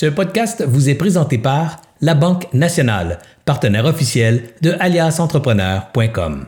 Ce podcast vous est présenté par La Banque Nationale, partenaire officiel de aliasentrepreneur.com.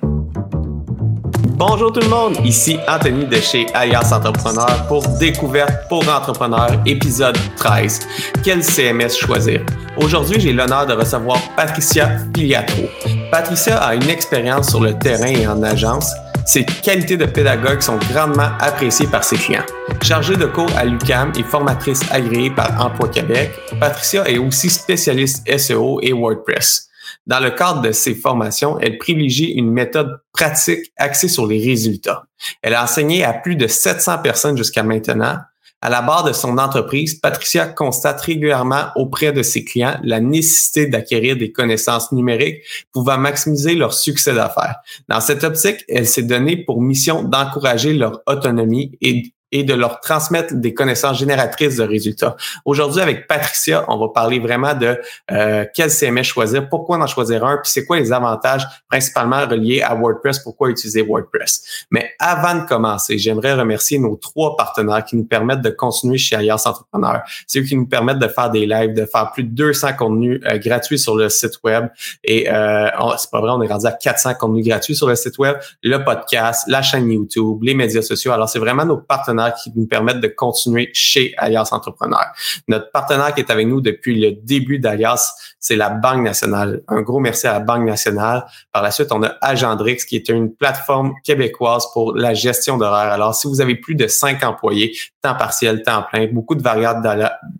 Bonjour tout le monde, ici Anthony de chez Alias Entrepreneur pour Découverte pour entrepreneurs, épisode 13. Quel CMS choisir? Aujourd'hui, j'ai l'honneur de recevoir Patricia Filiatro. Patricia a une expérience sur le terrain et en agence ses qualités de pédagogue sont grandement appréciées par ses clients. Chargée de cours à l'UCAM et formatrice agréée par Emploi Québec, Patricia est aussi spécialiste SEO et WordPress. Dans le cadre de ses formations, elle privilégie une méthode pratique axée sur les résultats. Elle a enseigné à plus de 700 personnes jusqu'à maintenant à la barre de son entreprise, Patricia constate régulièrement auprès de ses clients la nécessité d'acquérir des connaissances numériques pouvant maximiser leur succès d'affaires. Dans cette optique, elle s'est donnée pour mission d'encourager leur autonomie et et de leur transmettre des connaissances génératrices de résultats. Aujourd'hui, avec Patricia, on va parler vraiment de euh, quel CMS choisir, pourquoi en choisir un, puis c'est quoi les avantages principalement reliés à WordPress, pourquoi utiliser WordPress. Mais avant de commencer, j'aimerais remercier nos trois partenaires qui nous permettent de continuer chez Alliance Entrepreneur. C'est eux qui nous permettent de faire des lives, de faire plus de 200 contenus euh, gratuits sur le site web. Et euh, c'est pas vrai, on est rendu à 400 contenus gratuits sur le site web, le podcast, la chaîne YouTube, les médias sociaux. Alors, c'est vraiment nos partenaires qui nous permettent de continuer chez Alias Entrepreneur. Notre partenaire qui est avec nous depuis le début d'Alias, c'est la Banque nationale. Un gros merci à la Banque nationale. Par la suite, on a Agendrix qui est une plateforme québécoise pour la gestion d'horaires. Alors, si vous avez plus de cinq employés, temps partiel, temps plein, beaucoup de variables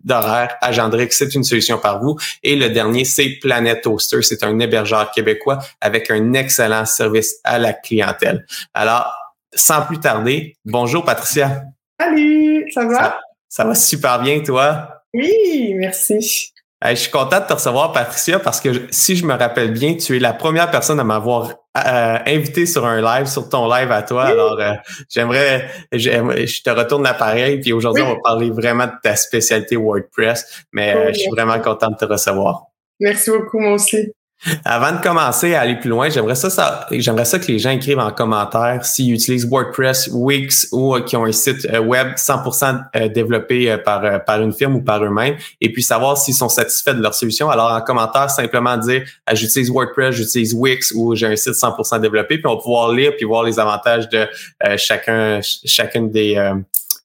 d'horaires, Agendrix, c'est une solution par vous. Et le dernier, c'est Planet Toaster. C'est un hébergeur québécois avec un excellent service à la clientèle. Alors, sans plus tarder, bonjour Patricia. Salut, ça va? Ça, va super bien, toi? Oui, merci. je suis content de te recevoir, Patricia, parce que si je me rappelle bien, tu es la première personne à m'avoir euh, invité sur un live, sur ton live à toi. Alors, euh, j'aimerais, je te retourne l'appareil, puis aujourd'hui, on va parler vraiment de ta spécialité WordPress, mais euh, je suis vraiment content de te recevoir. Merci beaucoup, moi aussi. Avant de commencer à aller plus loin, j'aimerais ça, ça j'aimerais ça que les gens écrivent en commentaire s'ils utilisent WordPress, Wix ou euh, qui ont un site euh, web 100% euh, développé par par une firme ou par eux-mêmes, et puis savoir s'ils sont satisfaits de leur solution. Alors en commentaire, simplement dire ah, j'utilise WordPress, j'utilise Wix ou j'ai un site 100% développé, puis on va pouvoir lire puis voir les avantages de chacun chacune des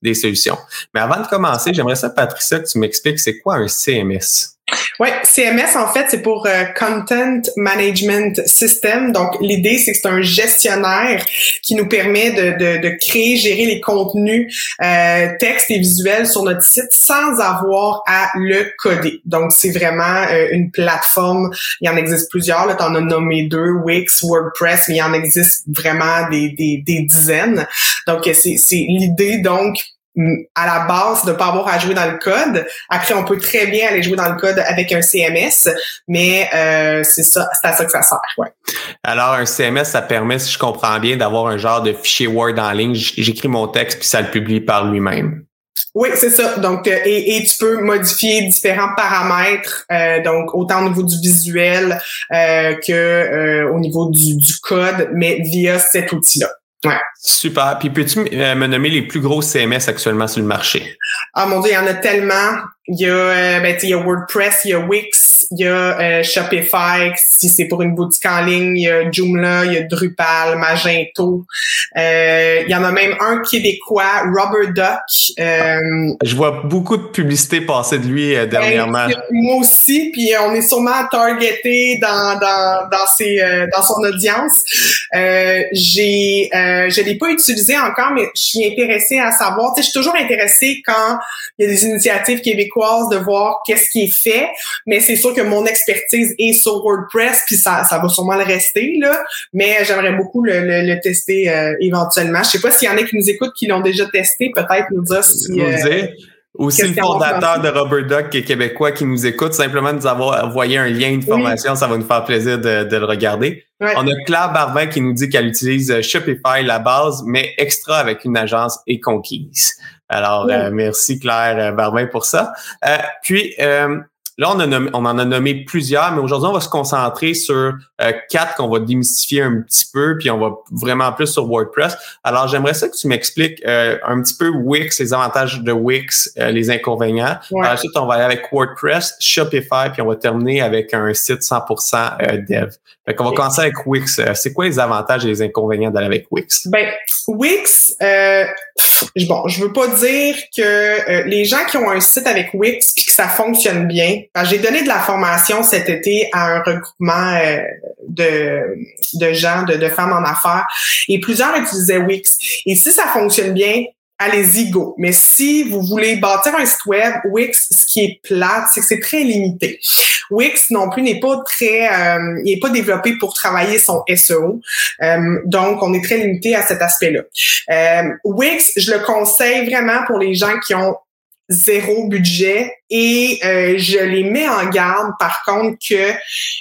des solutions. Mais avant de commencer, j'aimerais ça, Patricia, que tu m'expliques c'est quoi un CMS. Oui, CMS, en fait, c'est pour euh, Content Management System. Donc, l'idée, c'est que c'est un gestionnaire qui nous permet de, de, de créer, gérer les contenus euh, textes et visuels sur notre site sans avoir à le coder. Donc, c'est vraiment euh, une plateforme. Il y en existe plusieurs. Tu en as nommé deux, Wix, WordPress, mais il en existe vraiment des, des, des dizaines. Donc, c'est l'idée, donc, à la base de pas avoir à jouer dans le code. Après, on peut très bien aller jouer dans le code avec un CMS, mais euh, c'est ça, c'est à ça que ça sert. Ouais. Alors, un CMS, ça permet, si je comprends bien, d'avoir un genre de fichier Word en ligne. J'écris mon texte puis ça le publie par lui-même. Oui, c'est ça. Donc, euh, et, et, tu peux modifier différents paramètres, euh, donc autant au niveau du visuel euh, que euh, au niveau du, du code, mais via cet outil-là. Ouais. Super. Puis peux-tu me nommer les plus gros CMS actuellement sur le marché? Ah mon dieu, il y en a tellement. Il y a, euh, ben, il y a WordPress, il y a Wix, il y a euh, Shopify, si c'est pour une boutique en ligne, il y a Joomla, il y a Drupal, Magento. Euh, il y en a même un québécois, Robert Duck. Je vois beaucoup de publicité passer de lui dernièrement. Ben, moi aussi, puis on est sûrement targeté dans dans dans ses dans son audience. j'ai je l'ai pas utilisé encore, mais je suis intéressée à savoir. Tu sais, je suis toujours intéressée quand il y a des initiatives québécoises de voir qu'est-ce qui est fait, mais c'est sûr que mon expertise est sur WordPress, puis ça, ça va sûrement le rester, là, mais j'aimerais beaucoup le, tester euh, éventuellement. Je sais pas s'il y en a qui nous écoutent qui l'ont déjà testé, peut-être nous dire si... Euh, aussi le fondateur de Rubber Duck qui est québécois qui nous écoute, simplement nous avoir envoyé un lien, une formation, ça va nous faire plaisir de, le regarder. On a Claire Barvin qui nous dit qu'elle utilise Shopify, la base, mais extra avec une agence et conquise. Alors, euh, merci Claire euh, Barbin pour ça. Euh, puis, Là, on, a on en a nommé plusieurs, mais aujourd'hui, on va se concentrer sur euh, quatre qu'on va démystifier un petit peu, puis on va vraiment plus sur WordPress. Alors, j'aimerais ça que tu m'expliques euh, un petit peu Wix, les avantages de Wix, euh, les inconvénients. Ensuite, on va aller avec WordPress, Shopify, puis on va terminer avec un site 100% dev. Fait qu'on va commencer avec Wix. C'est quoi les avantages et les inconvénients d'aller avec Wix? Ben, Wix, euh, bon, je veux pas dire que les gens qui ont un site avec Wix puis que ça fonctionne bien. J'ai donné de la formation cet été à un regroupement euh, de, de gens, de, de femmes en affaires, et plusieurs utilisaient Wix. Et si ça fonctionne bien, allez-y, go. Mais si vous voulez bâtir un site web, Wix, ce qui est plate, c'est que c'est très limité. Wix non plus n'est pas très, euh, il n'est pas développé pour travailler son SEO. Euh, donc, on est très limité à cet aspect-là. Euh, Wix, je le conseille vraiment pour les gens qui ont zéro budget et je les mets en garde par contre que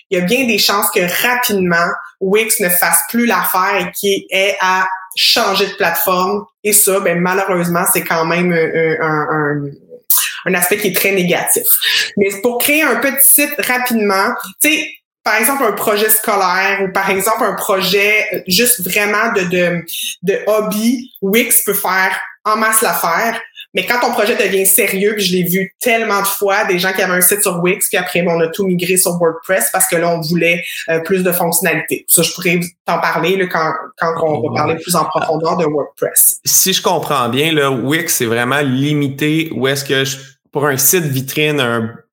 il y a bien des chances que rapidement Wix ne fasse plus l'affaire et qui est à changer de plateforme et ça ben malheureusement c'est quand même un, un, un, aspect qui est très négatif. Mais pour créer un petit site rapidement, tu sais par exemple un projet scolaire ou par exemple un projet euh, juste vraiment de de, de hobby, Wix peut faire en masse l'affaire. Mais quand ton projet devient sérieux, puis je l'ai vu tellement de fois, des gens qui avaient un site sur Wix, puis après, on a tout migré sur WordPress parce que là, on voulait euh, plus de fonctionnalités. Ça, je pourrais t'en parler là, quand, quand on va parler plus en profondeur de WordPress. Si je comprends bien, là, Wix, c'est vraiment limité où est-ce que je pour un site vitrine,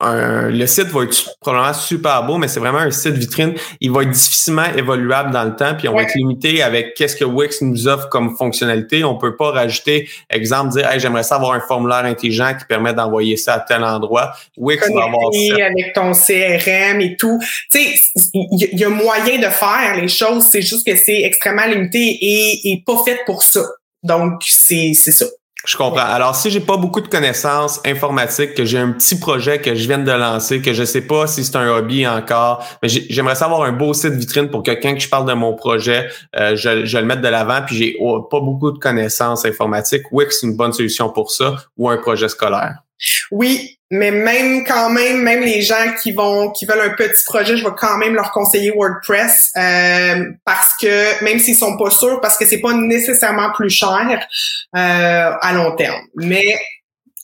un, le site va être probablement super beau, mais c'est vraiment un site vitrine. Il va être difficilement évoluable dans le temps, puis on va être limité avec qu'est-ce que Wix nous offre comme fonctionnalité. On peut pas rajouter, exemple, dire, hey, j'aimerais ça avoir un formulaire intelligent qui permet d'envoyer ça à tel endroit. Wix va avoir ça. avec ton CRM et tout. Tu sais, il y, a moyen de faire les choses, c'est juste que c'est extrêmement limité et, et pas fait pour ça. Donc, c'est ça. Je comprends. Alors, si j'ai pas beaucoup de connaissances informatiques, que j'ai un petit projet que je viens de lancer, que je sais pas si c'est un hobby encore, mais j'aimerais savoir un beau site vitrine pour que quand je parle de mon projet, euh, je, je, le mette de l'avant, puis j'ai oh, pas beaucoup de connaissances informatiques. Wix, c'est une bonne solution pour ça, ou un projet scolaire? Oui, mais même quand même, même les gens qui vont qui veulent un petit projet, je vais quand même leur conseiller WordPress euh, parce que même s'ils sont pas sûrs, parce que c'est pas nécessairement plus cher euh, à long terme. Mais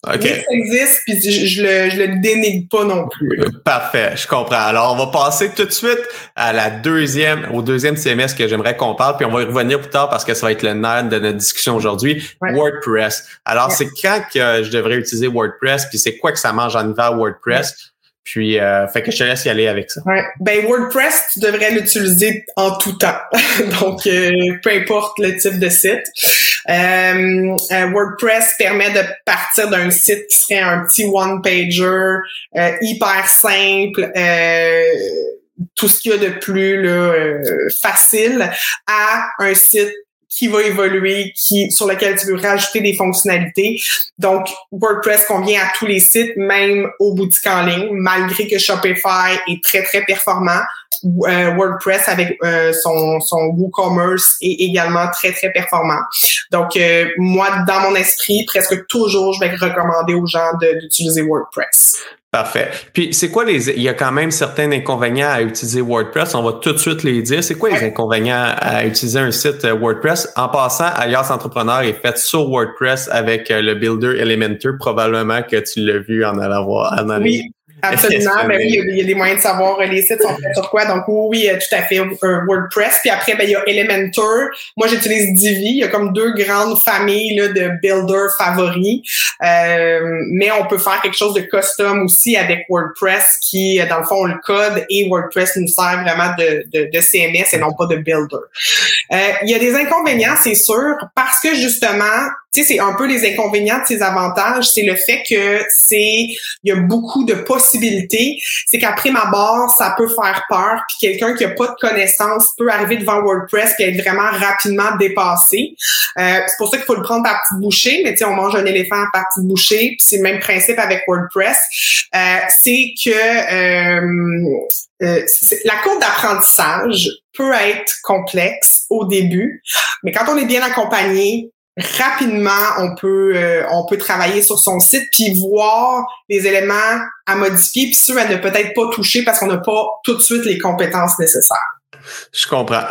OK. ça existe, puis je, je, le, je le dénigre pas non plus. Parfait, je comprends. Alors, on va passer tout de suite à la deuxième, au deuxième CMS que j'aimerais qu'on parle, puis on va y revenir plus tard parce que ça va être le nerf de notre discussion aujourd'hui. WordPress. Alors, c'est quand que je devrais utiliser WordPress, puis c'est quoi que ça mange en hiver WordPress? Puis, euh, fait que je te laisse y aller avec ça. Ouais. Ben WordPress, tu devrais l'utiliser en tout temps. Donc, euh, peu importe le type de site. Euh, euh, WordPress permet de partir d'un site qui serait un petit one-pager hyper simple tout ce qu'il y a de plus là, facile à un site qui va évoluer, qui sur lequel tu veux rajouter des fonctionnalités. Donc, WordPress convient à tous les sites, même aux boutiques en ligne, malgré que Shopify est très, très performant. Euh, WordPress avec euh, son, WooCommerce est également très, très performant. Donc, euh, moi, dans mon esprit, presque toujours, je vais recommander aux gens d'utiliser WordPress. Parfait. Puis c'est quoi les il y a quand même certains inconvénients à utiliser WordPress, on va tout de suite les dire. C'est quoi les inconvénients à utiliser un site euh, WordPress? En passant, Alias Entrepreneur est fait sur WordPress avec euh, le builder Elementor, probablement que tu l'as vu en allant voir en allant Absolument. ben oui, il y, a, des moyens de savoir euh, les sites sont faits sur quoi. Donc oui, euh, tout à fait un WordPress. Puis après, ben, il y a Elementor. Moi, j'utilise Divi. Il y a comme deux grandes familles là, de builders favoris. Euh, mais on peut faire quelque chose de custom aussi avec WordPress qui, dans le fond, le code et WordPress nous sert vraiment de, de, de CMS et non pas de builder. Euh, il y a des inconvénients, c'est sûr, parce que justement, tu sais, c'est un peu les inconvénients de ces avantages, c'est le fait que c'est, il y a beaucoup de possibilités. C'est qu'après ma barre, ça peut faire peur, puis quelqu'un qui a pas de connaissances peut arriver devant WordPress et être vraiment rapidement dépassé. Euh, c'est pour ça qu'il faut le prendre par petite bouchée, mais tu sais, on mange un éléphant par petite bouchée, puis c'est le même principe avec WordPress. Euh, c'est que euh, euh la courbe d'apprentissage peut être complexe au début, mais quand on est bien accompagné, rapidement on peut euh, on peut travailler sur son site puis voir les éléments à modifier puis ceux à ne peut-être pas toucher parce qu'on n'a pas tout de suite les compétences nécessaires. Je comprends.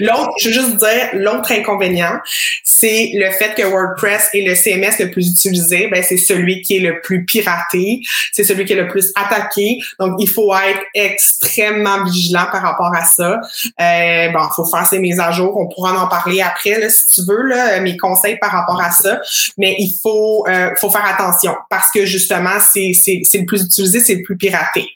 L'autre, je veux juste dire, l'autre inconvénient, c'est le fait que WordPress est le CMS le plus utilisé. Ben, c'est celui qui est le plus piraté. C'est celui qui est le plus attaqué. Donc, il faut être extrêmement vigilant par rapport à ça. Euh, bon, il faut faire ses mises à jour. On pourra en parler après, là, si tu veux, là, mes conseils par rapport à ça. Mais il faut, euh, faut faire attention parce que justement, c'est le plus utilisé, c'est le plus piraté.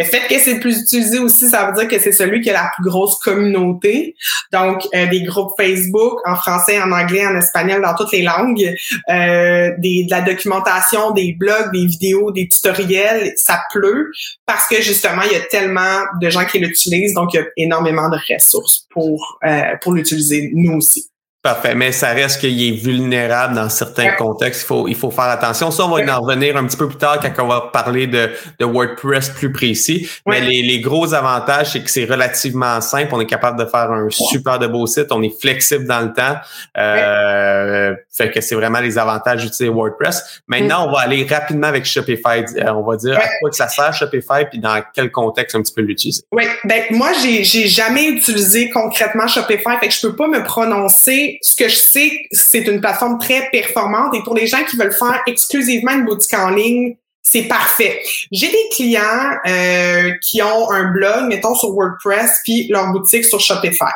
Le fait que c'est le plus utilisé aussi, ça veut dire que c'est celui qui a la plus grosse communauté. Donc, euh, des groupes Facebook en français, en anglais, en espagnol, dans toutes les langues, euh, des, de la documentation, des blogs, des vidéos, des tutoriels, ça pleut parce que justement, il y a tellement de gens qui l'utilisent, donc il y a énormément de ressources pour, euh, pour l'utiliser, nous aussi. Parfait, mais ça reste qu'il est vulnérable dans certains contextes. Il faut, il faut faire attention. Ça, on va en revenir un petit peu plus tard quand on va parler de, de WordPress plus précis. Mais les, les, gros avantages, c'est que c'est relativement simple. On est capable de faire un super de beau site. On est flexible dans le temps. Euh, fait que c'est vraiment les avantages d'utiliser WordPress. Maintenant, on va aller rapidement avec Shopify. Euh, on va dire à quoi que ça sert Shopify puis dans quel contexte un petit peu l'utiliser. Oui, ben moi, j'ai, j'ai jamais utilisé concrètement Shopify. Fait que je peux pas me prononcer ce que je sais, c'est une plateforme très performante et pour les gens qui veulent faire exclusivement une boutique en ligne, c'est parfait. J'ai des clients euh, qui ont un blog, mettons sur WordPress, puis leur boutique sur Shopify.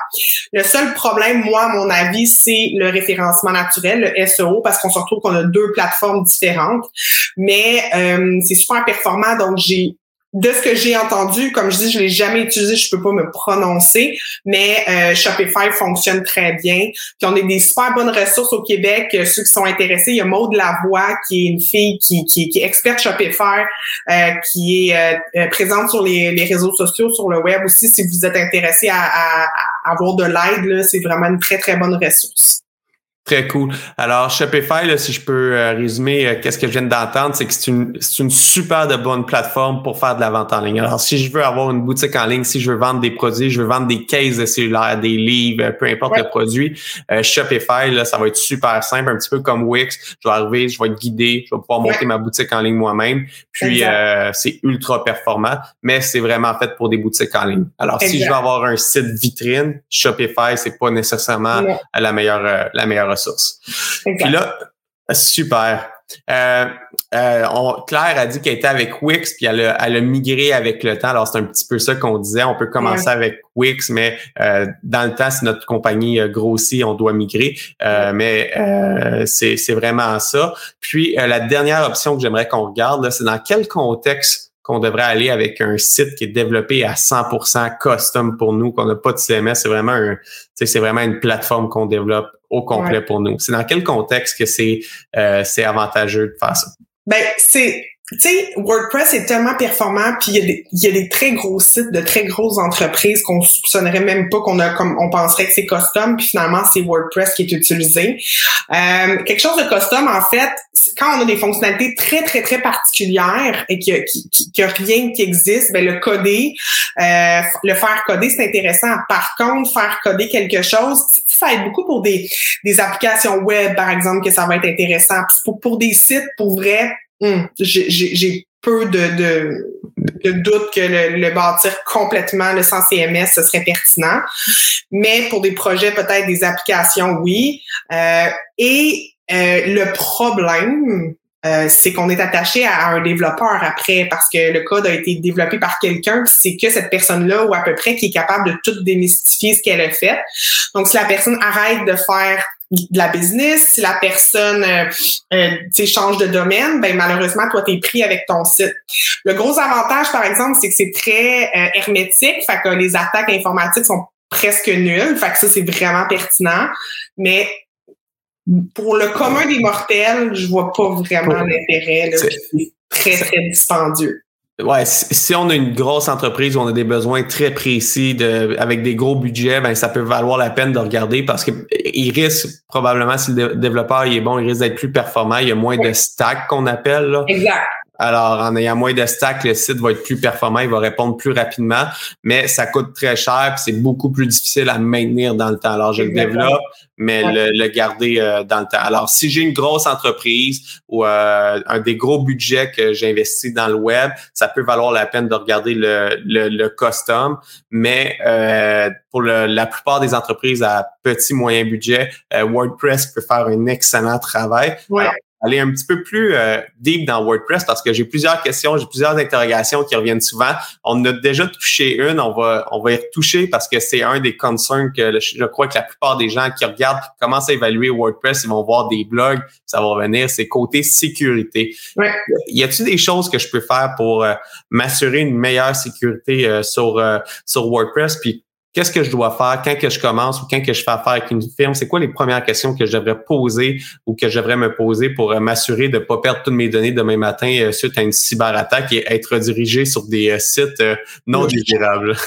Le seul problème, moi, à mon avis, c'est le référencement naturel, le SEO, parce qu'on se retrouve qu'on a deux plateformes différentes. Mais euh, c'est super performant, donc j'ai de ce que j'ai entendu, comme je dis, je l'ai jamais utilisé, je peux pas me prononcer, mais euh, Shopify fonctionne très bien. Puis on a des super bonnes ressources au Québec. Euh, ceux qui sont intéressés, il y a Maude Lavoie, qui est une fille qui, est experte Shopify, euh, qui est présente sur les, les, réseaux sociaux, sur le web aussi. Si vous êtes intéressé à, à, à avoir de l'aide, c'est vraiment une très très bonne ressource. Très cool. Alors, Shopify, là, si je peux euh, résumer euh, qu'est-ce que je viens d'entendre, c'est que c'est une, c'est une super de bonne plateforme pour faire de la vente en ligne. Alors, si je veux avoir une boutique en ligne, si je veux vendre des produits, je veux vendre des cases de cellulaire, des livres, peu importe le produit, euh, Shopify, là, ça va être super simple, un petit peu comme Wix. Je vais arriver, je vais être guidé, je vais pouvoir monter ma boutique en ligne moi-même. Puis, c'est ultra performant, mais c'est vraiment fait pour des boutiques en ligne. Alors, si je veux avoir un site vitrine, Shopify, c'est pas nécessairement la meilleure, la meilleure ressources. Puis là, super. Euh, euh, on, Claire a dit qu'elle était avec Wix, puis elle a, elle a migré avec le temps. Alors, c'est un petit peu ça qu'on disait. On peut commencer avec Wix, mais euh, dans le temps, si notre compagnie grossit, on doit migrer. mais c'est vraiment ça. Puis, la dernière option que j'aimerais qu'on regarde, c'est dans quel contexte qu'on devrait aller avec un site qui est développé à 100% custom pour nous, qu'on n'a pas de CMS. C'est vraiment un, c'est vraiment une plateforme qu'on développe au complet pour nous. C'est dans quel contexte que c'est euh, c'est avantageux de faire ça? Ben, c'est tu sais, WordPress est tellement performant, puis il y, a y a des très gros sites de très grosses entreprises qu'on soupçonnerait même pas qu'on a comme on penserait que c'est custom, puis finalement c'est WordPress qui est utilisé. Euh, quelque chose de custom, en fait, quand on a des fonctionnalités très très très particulières et qu'il n'y a, rien qui existe, ben le coder, euh, le faire coder, c'est intéressant. Par contre, faire coder quelque chose, ça aide beaucoup pour des, des applications web, par exemple, que ça va être intéressant. Pour, pour des sites, pour vrai, Hmm. J'ai peu de, de, de doute que le, le, bâtir complètement le sans CMS, ce serait pertinent. Mais pour des projets, peut-être des applications, oui. Euh, et euh, le problème, euh, c'est qu'on est attaché à un développeur après parce que le code a été développé par quelqu'un, c'est que cette personne-là ou à peu près qui est capable de tout démystifier ce qu'elle a fait. Donc, si la personne arrête de faire de la business, si la personne euh, euh change de domaine, ben malheureusement, toi, tu es pris avec ton site. Le gros avantage, par exemple, c'est que c'est très euh, hermétique, fait que les attaques informatiques sont presque nulles, fait que ça, c'est vraiment pertinent. Mais pour le commun des mortels, je vois pas vraiment l'intérêt. C'est très, très dispendieux. Ouais, si on a une grosse entreprise où on a des besoins très précis de, avec des gros budgets, ben ça peut valoir la peine de regarder parce que il risque probablement si le développeur il est bon, il risque d'être plus performant, il y a moins de stack qu'on appelle là. Exact. Alors, en ayant moins de stack, le site va être plus performant, il va répondre plus rapidement, mais ça coûte très cher, c'est beaucoup plus difficile à maintenir dans le temps. Alors, je le développe, mais le, garder euh, dans le temps. Alors, si j'ai une grosse entreprise ou euh, un des gros budgets que j'investis dans le web, ça peut valoir la peine de regarder le, le, custom, mais euh, pour la plupart des entreprises à petit moyen budget, WordPress peut faire un excellent travail aller un petit peu plus euh, deep dans WordPress parce que j'ai plusieurs questions, j'ai plusieurs interrogations qui reviennent souvent. On a déjà touché une, on va on va y retoucher parce que c'est un des concerns que je crois que la plupart des gens qui regardent, commencent à évaluer WordPress, ils vont voir des blogs, ça va revenir, c'est côté sécurité. Ouais. Y a-t-il des choses que je peux faire pour euh, m'assurer une meilleure sécurité euh, sur sur WordPress? Puis qu'est-ce que je dois faire? Quand que je commence ou quand que je fais affaire avec une firme? C'est quoi les premières questions que je devrais poser ou que je devrais me poser pour euh, m'assurer de ne pas perdre toutes mes données demain matin euh, suite à une cyberattaque et être redirigé sur des euh, sites non désirables?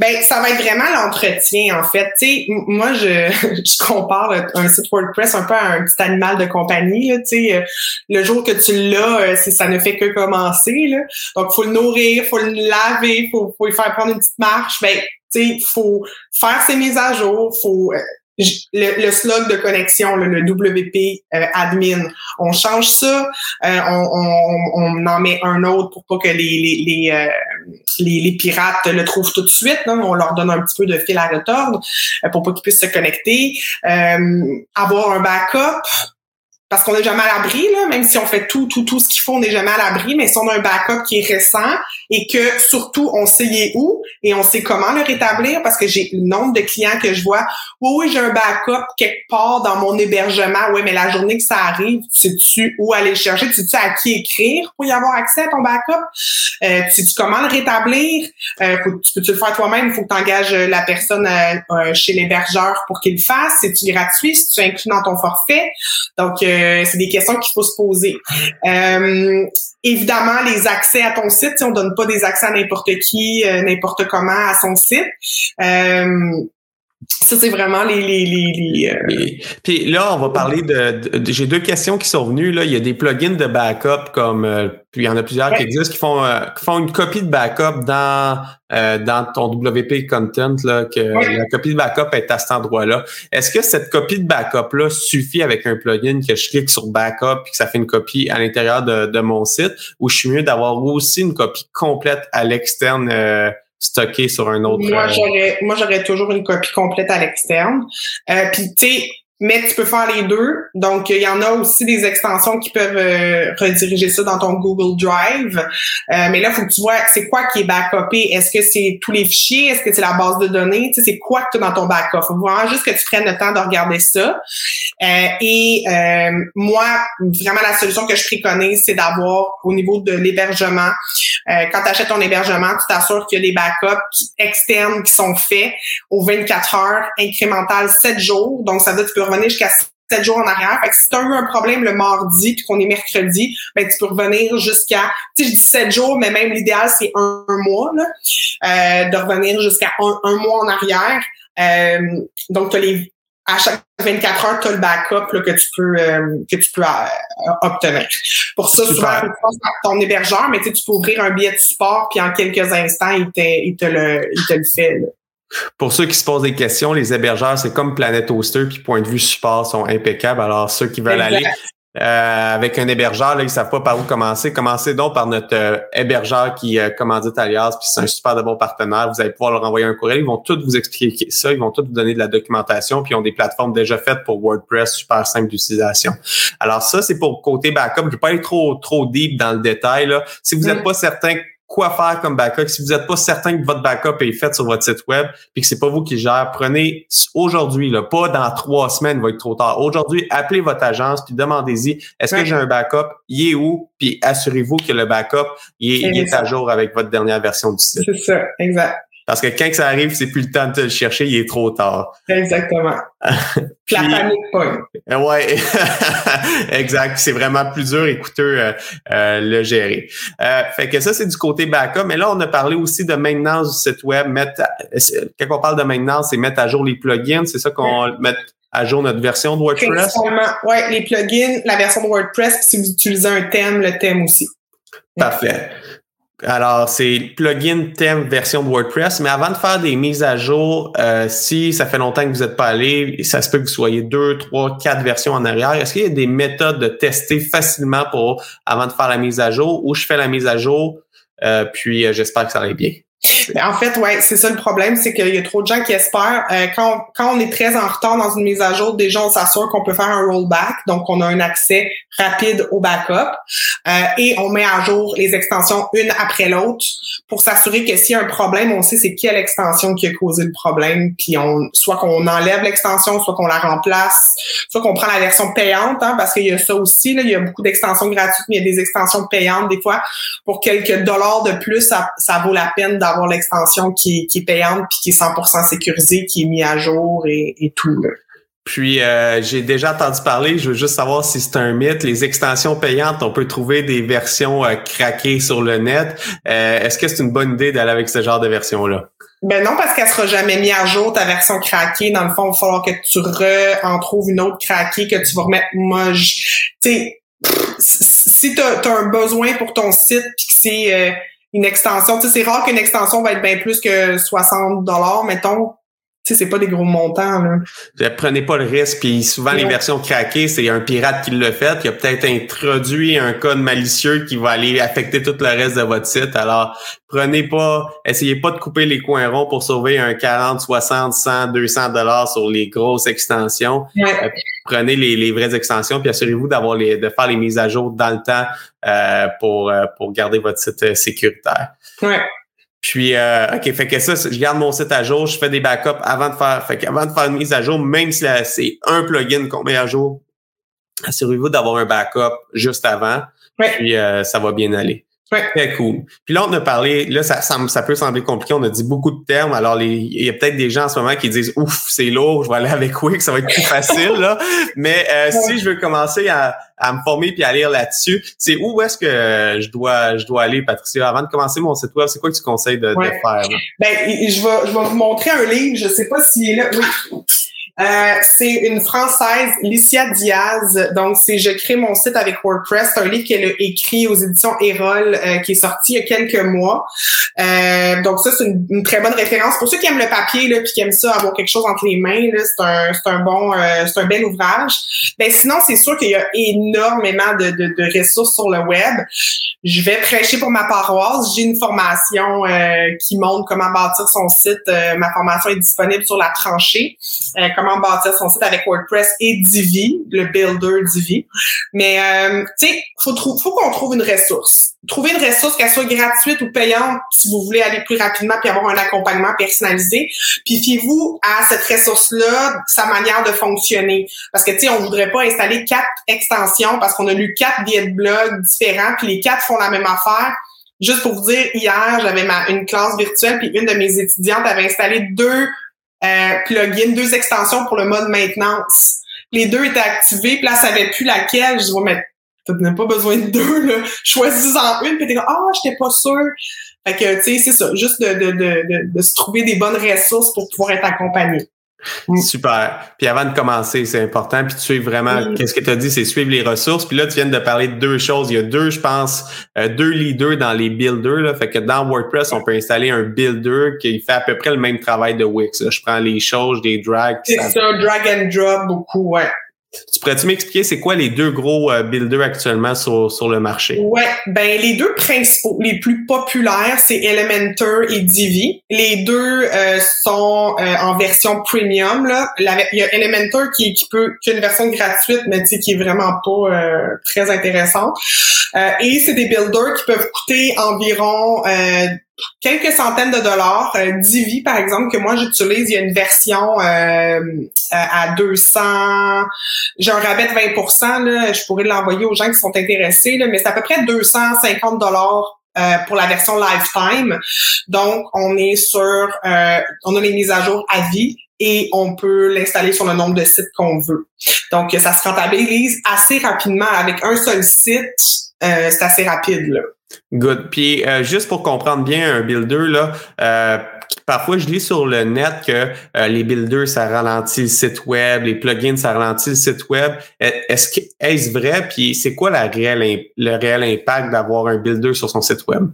Ben, ça va être vraiment l'entretien, en fait. Tu sais, moi, je, je compare un site WordPress un peu à un petit animal de compagnie. Tu sais, le jour que tu l'as, ça ne fait que commencer. Là. Donc, faut le nourrir, faut le laver, faut, faut lui faire prendre une petite marche. Ben, il faut faire ses mises à jour, faut euh, le, le, slug de connexion, le, WP euh, admin, on change ça, euh, on, on, en met un autre pour pas que les les, les, les, les pirates le trouvent tout de suite. On leur donne un petit peu de fil à retordre pour pas qu'ils puissent se connecter. avoir un backup, parce qu'on n'est jamais à l'abri, même si on fait tout, tout, tout ce qu'il faut, on n'est jamais à l'abri, mais si on a un backup qui est récent et que surtout on sait est où et on sait comment le rétablir, parce que j'ai le nombre de clients que je vois, oui, oui, j'ai un backup quelque part dans mon hébergement, oui, mais la journée que ça arrive, tu sais-tu où aller le chercher, tu sais-tu à qui écrire pour y avoir accès à ton backup, euh, tu sais-tu comment le rétablir, euh, tu peux-tu le faire toi-même, il faut que tu engages la personne euh, euh, chez l'hébergeur pour qu'il le fasse, c'est-tu gratuit, si tu inclus dans ton forfait, donc euh, euh, c'est des questions qu'il faut se poser. Euh, évidemment, les accès à ton site, on donne pas des accès à n'importe qui, euh, n'importe comment à son site. Ça, c'est vraiment les... les, les, Puis là, on va parler de... J'ai deux questions qui sont venues. Là. Il y a des plugins de backup comme... puis il y en a plusieurs qui existent qui font, qui font une copie de backup dans euh, dans ton WP Content, là, que la copie de backup est à cet endroit-là. Est-ce que cette copie de backup-là suffit avec un plugin que je clique sur backup et que ça fait une copie à l'intérieur de, mon site ou je suis mieux d'avoir aussi une copie complète à l'externe euh, stockée sur un autre? Moi, euh, j'aurais, moi, j'aurais toujours une copie complète à l'externe. Puis, tu sais, mais tu peux faire les deux. Donc, il y en a aussi des extensions qui peuvent euh, rediriger ça dans ton Google Drive. Euh, mais là, il faut que tu vois, c'est quoi qui est backupé? Est-ce que c'est tous les fichiers? Est-ce que c'est la base de données? Tu sais, c'est quoi que tu as dans ton backup? faut vraiment juste que tu prennes le temps de regarder ça. Euh, et moi, vraiment, la solution que je préconise, c'est d'avoir au niveau de l'hébergement, quand tu achètes ton hébergement, tu t'assures qu'il y a des backups externes qui sont faits aux 24 heures, incrémentales 7 jours. Donc, ça veut dire que tu peux revenir jusqu'à 7 jours en arrière. Fait que si tu as eu un problème le mardi puis qu'on est mercredi, ben tu peux revenir jusqu'à, tu sais, je dis 7 jours, mais même l'idéal, c'est un, mois, là, euh, de revenir jusqu'à un, mois en arrière. Euh, donc, as les, à chaque 24 heures, tu as le backup là, que tu peux euh, que tu peux obtenir. Pour ça, souvent, tu ton hébergeur, mais tu peux ouvrir un billet de support, puis en quelques instants, il te, il te, le, il te le fait. Là. Pour ceux qui se posent des questions, les hébergeurs, c'est comme Planet Hoster, puis point de vue support sont impeccables. Alors, ceux qui veulent aller euh, avec un hébergeur, là, ils savent pas par où commencer. Commencez donc par notre euh, hébergeur qui euh, commandite Alias, puis c'est un super de bon partenaire. Vous allez pouvoir leur envoyer un courriel. Ils vont tous vous expliquer ça. Ils vont tous vous donner de la documentation, puis ils ont des plateformes déjà faites pour WordPress, super simple d'utilisation. Alors ça, c'est pour côté backup. Je vais pas aller trop trop deep dans le détail. Là. Si vous n'êtes mm. pas certain quoi faire comme backup. Si vous n'êtes pas certain que votre backup est fait sur votre site web puis que c'est pas vous qui gère, prenez aujourd'hui, là, pas dans trois semaines, il va être trop tard. Aujourd'hui, appelez votre agence puis demandez-y est-ce que j'ai un backup, il est où, puis assurez-vous que le backup il est, il est à jour avec votre dernière version du site. C'est ça, exact. Parce que quand ça arrive, c'est plus le temps de te le chercher, il est trop tard. Exactement. la panique pas. Ouais, exact. C'est vraiment plus dur et coûteux euh, euh, le gérer. Euh, fait que ça, c'est du côté backup. Mais là, on a parlé aussi de maintenance du site web. Mettre, quand on parle de maintenance, c'est mettre à jour les plugins. C'est ça qu'on met à jour notre version de WordPress? Oui, les plugins, la version de WordPress. si vous utilisez un thème, le thème aussi. Parfait. Alors, c'est plugin thème version de WordPress, mais avant de faire des mises à jour, euh, si ça fait longtemps que vous n'êtes pas allé, ça se peut que vous soyez deux, trois, quatre versions en arrière. Est-ce qu'il y a des méthodes de tester facilement pour avant de faire la mise à jour ou je fais la mise à jour, euh, puis euh, j'espère que ça va bien? En fait, ouais, c'est ça le problème, c'est qu'il y a trop de gens qui espèrent. Euh, quand, on, quand on est très en retard dans une mise à jour, déjà on s'assure qu'on peut faire un rollback, donc on a un accès rapide au backup, euh, et on met à jour les extensions une après l'autre pour s'assurer que s'il y a un problème, on sait c'est quelle extension qui a causé le problème, puis on soit qu'on enlève l'extension, soit qu'on la remplace, soit qu'on prend la version payante, hein, parce qu'il y a ça aussi. Là, il y a beaucoup d'extensions gratuites, mais il y a des extensions payantes des fois pour quelques dollars de plus, ça, ça vaut la peine d'avoir l'extension qui, qui, est payante puis qui est 100% sécurisée, qui est mise à jour et, et tout. Là. Puis euh, j'ai déjà entendu parler, je veux juste savoir si c'est un mythe. Les extensions payantes, on peut trouver des versions euh, craquées sur le net. Euh, Est-ce que c'est une bonne idée d'aller avec ce genre de version-là? Ben non, parce qu'elle sera jamais mise à jour, ta version craquée. Dans le fond, il va falloir que tu re en trouves une autre craquée que tu vas remettre. Moi, tu sais, si tu as, un besoin pour ton site puis que c'est une extension. Tu sais, c'est rare qu'une extension va être bien plus que 60 dollars, mettons. Tu sais, c'est pas des gros montants. Là. Prenez pas le risque. Puis souvent, les versions craquées, c'est un pirate qui l'a fait, qui a peut-être introduit un code malicieux qui va aller affecter tout le reste de votre site. Alors, prenez pas, essayez pas de couper les coins ronds pour sauver un 40, 60, 100, 200 dollars sur les grosses extensions. Euh, prenez les, les, vraies extensions puis assurez-vous d'avoir les, de faire les mises à jour dans le temps euh, pour, euh, pour garder votre site sécuritaire. Ouais. Puis, euh, OK, fait que ça, je garde mon site à jour, je fais des backups avant de faire, fait qu'avant de faire une mise à jour, même si c'est un plugin qu'on met à jour, assurez-vous d'avoir un backup juste avant. Puis, euh, ça va bien aller. Ouais. Très cool. Puis là, on a parlé, là, ça, ça, peut sembler compliqué, on a dit beaucoup de termes. Alors, les, il y a peut-être des gens en ce moment qui disent Ouf, c'est lourd, je vais aller avec Wix, ça va être plus facile. là. Mais euh, si je veux commencer à, à me former puis à lire là-dessus, c'est où est-ce que je dois je dois aller, Patricia? Avant de commencer mon site web, c'est quoi que tu conseilles de, de faire? Ben, je vais, je vais vous montrer un livre, je sais pas s'il est là. Oui. Euh, c'est une Française, Licia Diaz. Donc, c'est Je crée mon site avec WordPress. C'est un livre qu'elle a écrit aux éditions Erol euh, qui est sorti il y a quelques mois. Euh, donc, ça, c'est une, très bonne référence. Pour ceux qui aiment le papier là, puis qui aiment ça, avoir quelque chose entre les mains, c'est un, un bon, c'est un bel ouvrage. Ben, sinon, c'est sûr qu'il y a énormément de, de, de, ressources sur le web. Je vais prêcher pour ma paroisse. J'ai une formation qui montre comment bâtir son site. ma formation est disponible sur la tranchée. Bâtir son site avec WordPress et Divi, le builder Divi. Mais euh, tu sais, faut, faut qu'on trouve une ressource. Trouver une ressource qu'elle soit gratuite ou payante si vous voulez aller plus rapidement puis avoir un accompagnement personnalisé. Puis fiez-vous à cette ressource-là, sa manière de fonctionner. Parce que tu sais, on voudrait pas installer quatre extensions parce qu'on a lu quatre billets de blog différents puis les quatre font la même affaire. Juste pour vous dire, hier, j'avais une classe virtuelle puis une de mes étudiantes avait installé deux euh, plugin, deux extensions pour le mode maintenance. Les deux étaient activés, puis là, ça savait plus laquelle. Je dis, ouais, mais t'as pas besoin de deux, là. Choisis-en une, puis t'es comme, ah, j'étais pas sûr. Fait que, tu sais, c'est ça, juste de, de, de, de, se trouver des bonnes ressources pour pouvoir être accompagné. Mm. Super. Puis avant de commencer, c'est important. Puis tu suives vraiment, qu'est-ce que tu as dit, c'est suivre les ressources. Puis là, tu viens de parler de deux choses. Il y a deux, je pense, euh, deux leaders dans les builders. Là. Fait que dans WordPress, on peut installer un builder qui fait à peu près le même travail de Wix. Je prends les choses, des drags. C'est ça, drag and drop beaucoup, ouais. Tu pourrais-tu m'expliquer c'est quoi les deux gros euh, builders actuellement sur, sur le marché? Ouais, ben les deux principaux, les plus populaires, c'est Elementor et Divi. Les deux euh, sont euh, en version premium. Là. il y a Elementor qui, qui peut qui a une version gratuite, mais qui est vraiment pas très intéressante. et c'est des builders qui peuvent coûter environ quelques centaines de dollars. Euh, Divi, par exemple, que moi j'utilise, il y a une version euh, à 200, j'ai un rabais de 20 là, je pourrais l'envoyer aux gens qui sont intéressés, là, mais c'est à peu près 250 dollars euh, pour la version lifetime. Donc, on est sur, euh, on a les mises à jour à vie et on peut l'installer sur le nombre de sites qu'on veut. Donc, ça se rentabilise assez rapidement. Avec un seul site, c'est assez rapide. Là. Good. Puis euh, juste pour comprendre bien un builder, là, euh, parfois, je lis sur le net que euh, les builders, ça ralentit le site web, les plugins, ça ralentit le site web. Est-ce que est-ce vrai? Puis c'est quoi la réelle, le réel impact d'avoir un builder sur son site web?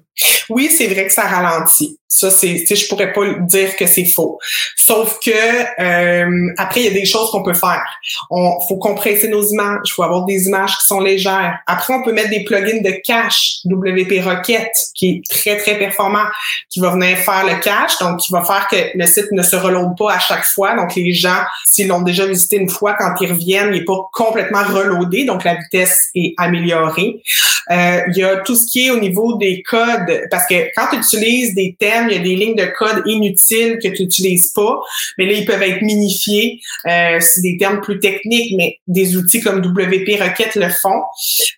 Oui, c'est vrai que ça ralentit. Ça, c'est, je pourrais pas dire que c'est faux. Sauf que euh, après, il y a des choses qu'on peut faire. On faut compresser nos images, faut avoir des images qui sont légères. Après, on peut mettre des plugins de cache, WP Rocket, qui est très très performant, qui va venir faire le cache, donc qui va faire que le site ne se reload pas à chaque fois. Donc les gens, s'ils l'ont déjà visité une fois, quand ils reviennent, il n'est pas complètement reloadé, donc la vitesse est améliorée. Euh, il y a tout ce qui est au niveau des codes, parce que quand tu utilises des thèmes, il y a des lignes de code inutiles que tu n'utilises pas, mais là, ils peuvent être minifiés. Euh, c'est des termes plus techniques, mais des outils comme WP Rocket le font.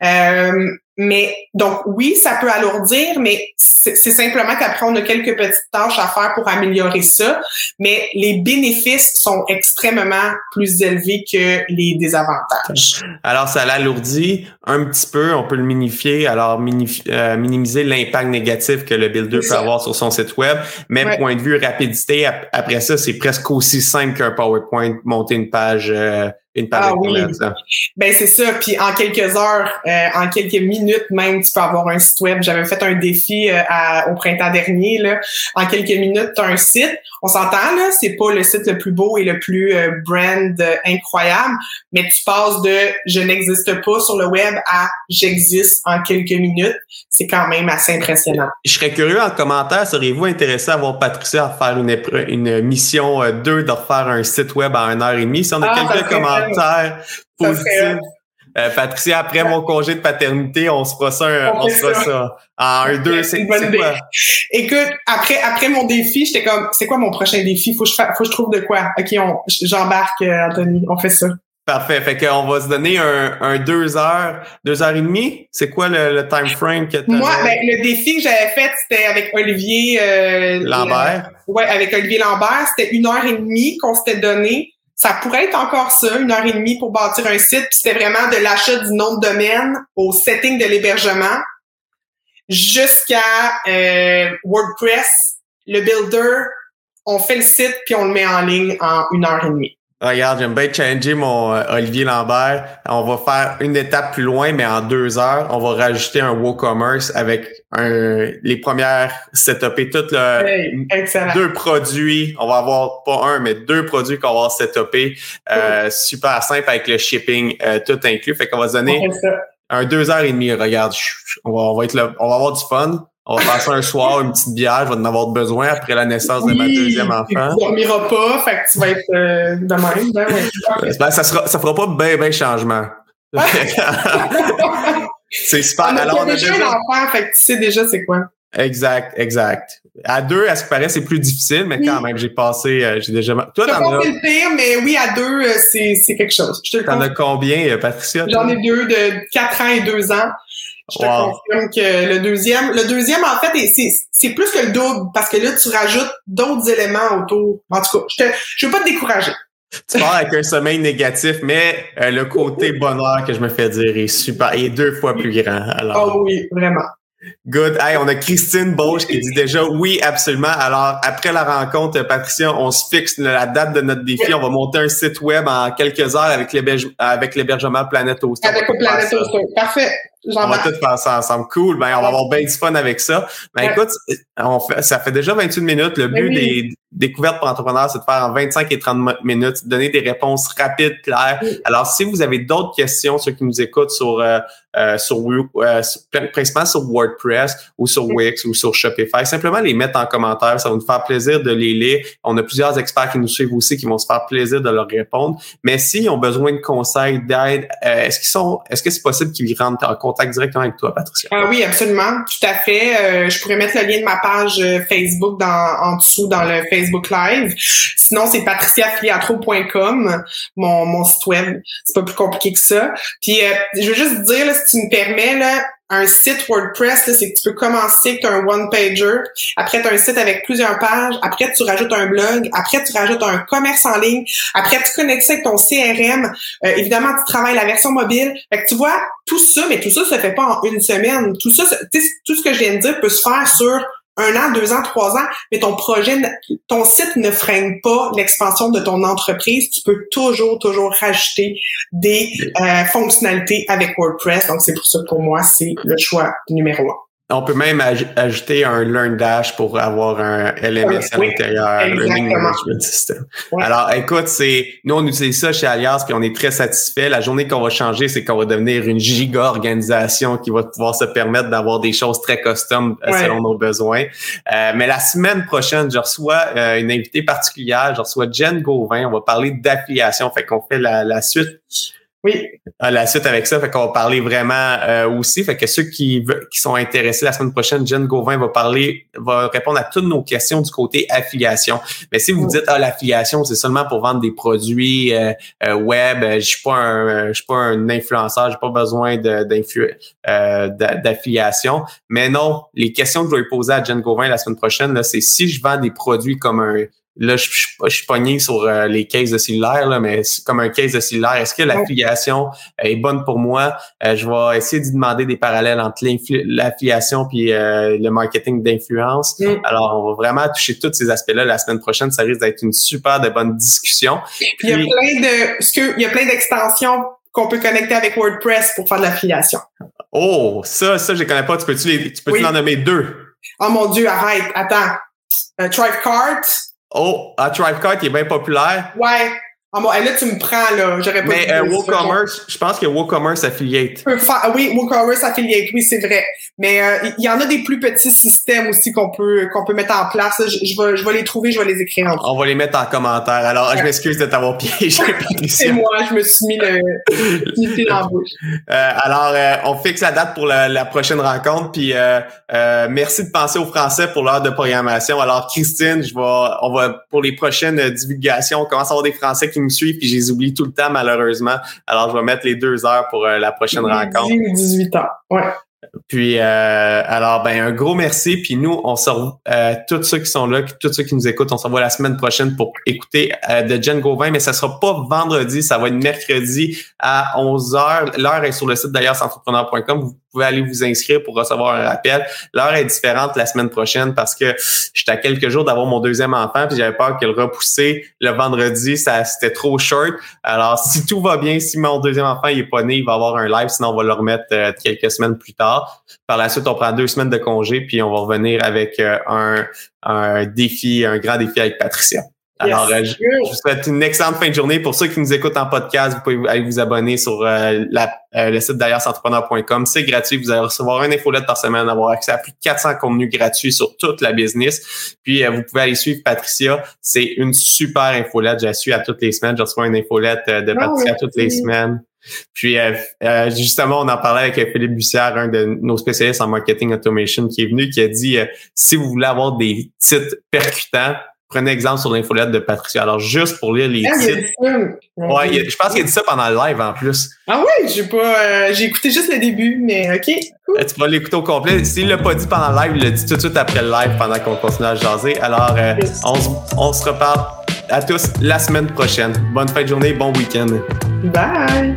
Euh, mais donc oui, ça peut alourdir, mais c'est simplement qu'après on a quelques petites tâches à faire pour améliorer ça. Mais les bénéfices sont extrêmement plus élevés que les désavantages. Alors ça l'alourdit un petit peu, on peut le minifier, alors euh, minimiser l'impact négatif que le builder peut avoir sur son site web. Mais point de vue rapidité, après ça, c'est presque aussi simple qu'un PowerPoint, monter une page. Euh, une ah, oui. Ben c'est ça. Puis en quelques heures, euh, en quelques minutes même, tu peux avoir un site web. J'avais fait un défi euh, au printemps dernier. Là. En quelques minutes, tu as un site. On s'entend, là, c'est pas le site le plus beau et le plus euh, brand incroyable, mais tu passes de je n'existe pas sur le web à j'existe en quelques minutes. C'est quand même assez impressionnant. Je serais curieux en commentaire, seriez-vous intéressé à voir Patricia faire une, une mission 2 de refaire un site web en une heure et demie? Si on a ah, quelques commentaires euh, Patricia, après mon congé de paternité, on se fera ça, on, se fera ça. En un, deux, c'est quoi? Écoute, après, après mon défi, j'étais comme, c'est quoi mon prochain défi? Faut que je, faut que je trouve de quoi? OK, j'embarque, euh, Anthony. On fait ça. Parfait. Fait qu'on va se donner un, un deux heures, deux heures et demie. C'est quoi le, time frame que tu Moi, ben, le défi que j'avais fait, c'était avec Olivier euh, Lambert. ouais, avec Olivier Lambert. C'était une heure et demie qu'on s'était donné. Ça pourrait être encore ça, une heure et demie pour bâtir un site. Puis c'était vraiment de l'achat du nom de domaine au setting de l'hébergement jusqu'à euh, WordPress, le builder. On fait le site puis on le met en ligne en une heure et demie. Regarde, j'aime bien changer mon euh, Olivier Lambert. On va faire une étape plus loin, mais en deux heures, on va rajouter un WooCommerce avec un, les premières setupées, toutes le, deux produits. On va avoir pas un, mais deux produits qu'on va avoir setupés. Euh, super simple avec le shipping euh, tout inclus. Fait qu'on va se donner un deux heures et demie. Regarde, on va, on va être là, on va avoir du fun. On va passer un soir, une petite bière, je vais en avoir besoin après la naissance de ma deuxième enfant. Tu dormiras pas, fait que tu vas être euh, de même. Ben, ben, ça, sera, ça fera pas bien, bien changement. c'est super. On a Alors, on a déjà un enfant, fait que tu sais déjà c'est quoi. Exact, exact. À deux, à ce qui paraît, c'est plus difficile, mais quand même, j'ai passé, euh, j'ai déjà. Toi, t'en as. le pire, mais oui, à deux, euh, c'est, c'est quelque chose. T'en as combien, Patricia? J'en ai deux de quatre ans et deux ans. Je te confirme que le deuxième, le deuxième, en fait, c'est plus que le double parce que là, tu rajoutes d'autres éléments autour. En tout cas, je je veux pas te décourager. Tu pars avec un sommeil négatif, mais euh, le côté bonheur que je me fais dire est super, est deux fois plus grand. Alors. Oh oui, vraiment. Good. Hey, on a Christine Bauche qui dit déjà oui, absolument. Alors, après la rencontre, Patricia, on se fixe la date de notre défi. On va monter un site web en quelques heures avec l'hébergement Planète Oster. Avec Planète Oster. Parfait. On va tout faire ça ensemble. Cool. Ben, on va avoir bien du fun avec ça. Ben, écoute, on fait, ça fait déjà 28 minutes. Le but des découvertes pour entrepreneurs, c'est de faire en 25 et 30 minutes, donner des réponses rapides, claires. Alors, si vous avez d'autres questions, ceux qui nous écoutent sur, euh, euh, sur, euh, principalement sur WordPress ou sur Wix ou sur Shopify, simplement les mettre en commentaire. Ça va nous faire plaisir de les lire. On a plusieurs experts qui nous suivent aussi qui vont se faire plaisir de leur répondre. Mais s'ils ont besoin de conseils, d'aide, est-ce qu'ils sont, est-ce que c'est possible qu'ils rentrent en contact directement avec toi, Patricia? Ah oui, absolument, tout à fait. Euh, je pourrais mettre le lien de ma page euh, Facebook dans, en dessous dans le Facebook Live. Sinon, c'est patriciafiliatro.com, mon, mon site web. C'est pas plus compliqué que ça. Puis, euh, je veux juste dire, là, tu me permets, là, un site WordPress, c'est que tu peux commencer un one-pager, après tu as un site avec plusieurs pages, après tu rajoutes un blog, après tu rajoutes un commerce en ligne, après tu connectes ça avec ton CRM, euh, évidemment tu travailles la version mobile. Fait que tu vois, tout ça, mais tout ça se fait pas en une semaine. Tout ça, tout ce que je viens de dire peut se faire sur un an, deux ans, trois ans, mais ton projet, ton site ne freine pas l'expansion de ton entreprise. Tu peux toujours, toujours rajouter des euh, fonctionnalités avec WordPress. Donc, c'est pour ça que pour moi, c'est le choix numéro un. On peut même ajouter un Learn Dash pour avoir un LMS à l'intérieur, Learning Management System. Alors, écoute, c'est nous on utilise ça chez Alias puis on est très satisfait. La journée qu'on va changer, c'est qu'on va devenir une giga organisation qui va pouvoir se permettre d'avoir des choses très custom euh, selon nos besoins. Euh, mais la semaine prochaine, je reçois euh, une invitée particulière. Je reçois Jen Gauvin. On va parler d'affiliation. Fait qu'on fait la, la suite oui. À la suite avec ça, fait qu'on va parler vraiment euh, aussi. Fait que ceux qui, qui sont intéressés la semaine prochaine, Jen Gauvin va parler, va répondre à toutes nos questions du côté affiliation. Mais si vous dites ah l'affiliation, c'est seulement pour vendre des produits euh, euh, web, je suis pas un, je suis pas un influenceur, j'ai pas besoin d'affiliation. Mais non, les questions que je vais poser à Jen Gauvin la semaine prochaine, c'est si je vends des produits comme un Là, je, je, suis pogné sur euh, les cases de cellulaire, là, mais comme un case de cellulaire, est-ce que l'affiliation est bonne pour moi? Euh, je vais essayer de demander des parallèles entre l'affiliation puis euh, le marketing d'influence. Mm. Alors, on va vraiment toucher tous ces aspects-là la semaine prochaine. Ça risque d'être une super de bonne discussion. Puis, il y a plein de, ce que, il y a plein d'extensions qu'on peut connecter avec WordPress pour faire de l'affiliation. Oh, ça, ça, je ne connais pas. Tu peux-tu tu peux en nommer deux? Oh mon Dieu, arrête, attends. Uh, Thrivecart, Oh, à Thrivecart, qui est bien populaire. Ouais. Ah bon, là, tu me prends, là. J'aurais pas Mais euh, WooCommerce, je pense que WooCommerce Affiliate. Oui, WooCommerce Affiliate, oui, c'est vrai. Mais euh, il y en a des plus petits systèmes aussi qu'on peut qu'on peut mettre en place. Je, je, vais, je vais les trouver, je vais les écrire en On va les mettre en commentaire. Alors, je m'excuse de t'avoir piégé, C'est moi, je me suis mis le, le dans la bouche. Euh, alors, on fixe la date pour la, la prochaine rencontre. Puis, merci de penser aux Français pour l'heure de programmation. Alors, Christine, je vais, on va pour les prochaines divulgations, on commence à avoir des Français qui me suivent, puis je les oublie tout le temps malheureusement. Alors, je vais mettre les deux heures pour la prochaine rencontre. 18 ans, ouais. Puis euh, alors ben un gros merci. Puis nous on sort euh, tous ceux qui sont là, tous ceux qui nous écoutent, on se revoit la semaine prochaine pour écouter euh, de Jen Gauvin, mais ça sera pas vendredi, ça va être mercredi à 11h. L'heure est sur le site d'ailleurs entrepreneur.com. Vous pouvez aller vous inscrire pour recevoir un rappel. L'heure est différente la semaine prochaine parce que j'étais à quelques jours d'avoir mon deuxième enfant, puis j'avais peur qu'elle repoussait le vendredi, ça c'était trop short. Alors si tout va bien, si mon deuxième enfant il est pas né, il va avoir un live, sinon on va le remettre quelques semaines plus tard. Par la suite, on prend deux semaines de congé, puis on va revenir avec euh, un, un défi, un grand défi avec Patricia. Alors, euh, je, vous souhaite une excellente fin de journée. Pour ceux qui nous écoutent en podcast, vous pouvez aller vous abonner sur euh, la, le site d'ailleurs-entrepreneur.com. C'est gratuit. Vous allez recevoir une infolette par semaine, avoir accès à plus de 400 contenus gratuits sur toute la business. Puis, vous pouvez aller suivre Patricia. C'est une super infolette. Je la suis à toutes les semaines. Je reçois une infolette de ah Patricia toutes les semaines. Puis euh, euh, justement, on en parlait avec Philippe Bussière, un de nos spécialistes en marketing automation, qui est venu, qui a dit euh, si vous voulez avoir des titres percutants, prenez exemple sur l'infolette de Patricia. Alors juste pour lire les ah, titres. Ouais, je pense qu'il a dit ça pendant le live en plus. Ah oui, j'ai pas, j'ai écouté juste le début, mais ok. Tu vas l'écouter au complet. S'il l'a pas dit pendant le live, il l'a dit tout de suite après le live pendant qu'on continue à jaser. Alors on, on se reparle à tous la semaine prochaine. Bonne fin de journée, bon week-end. Bye.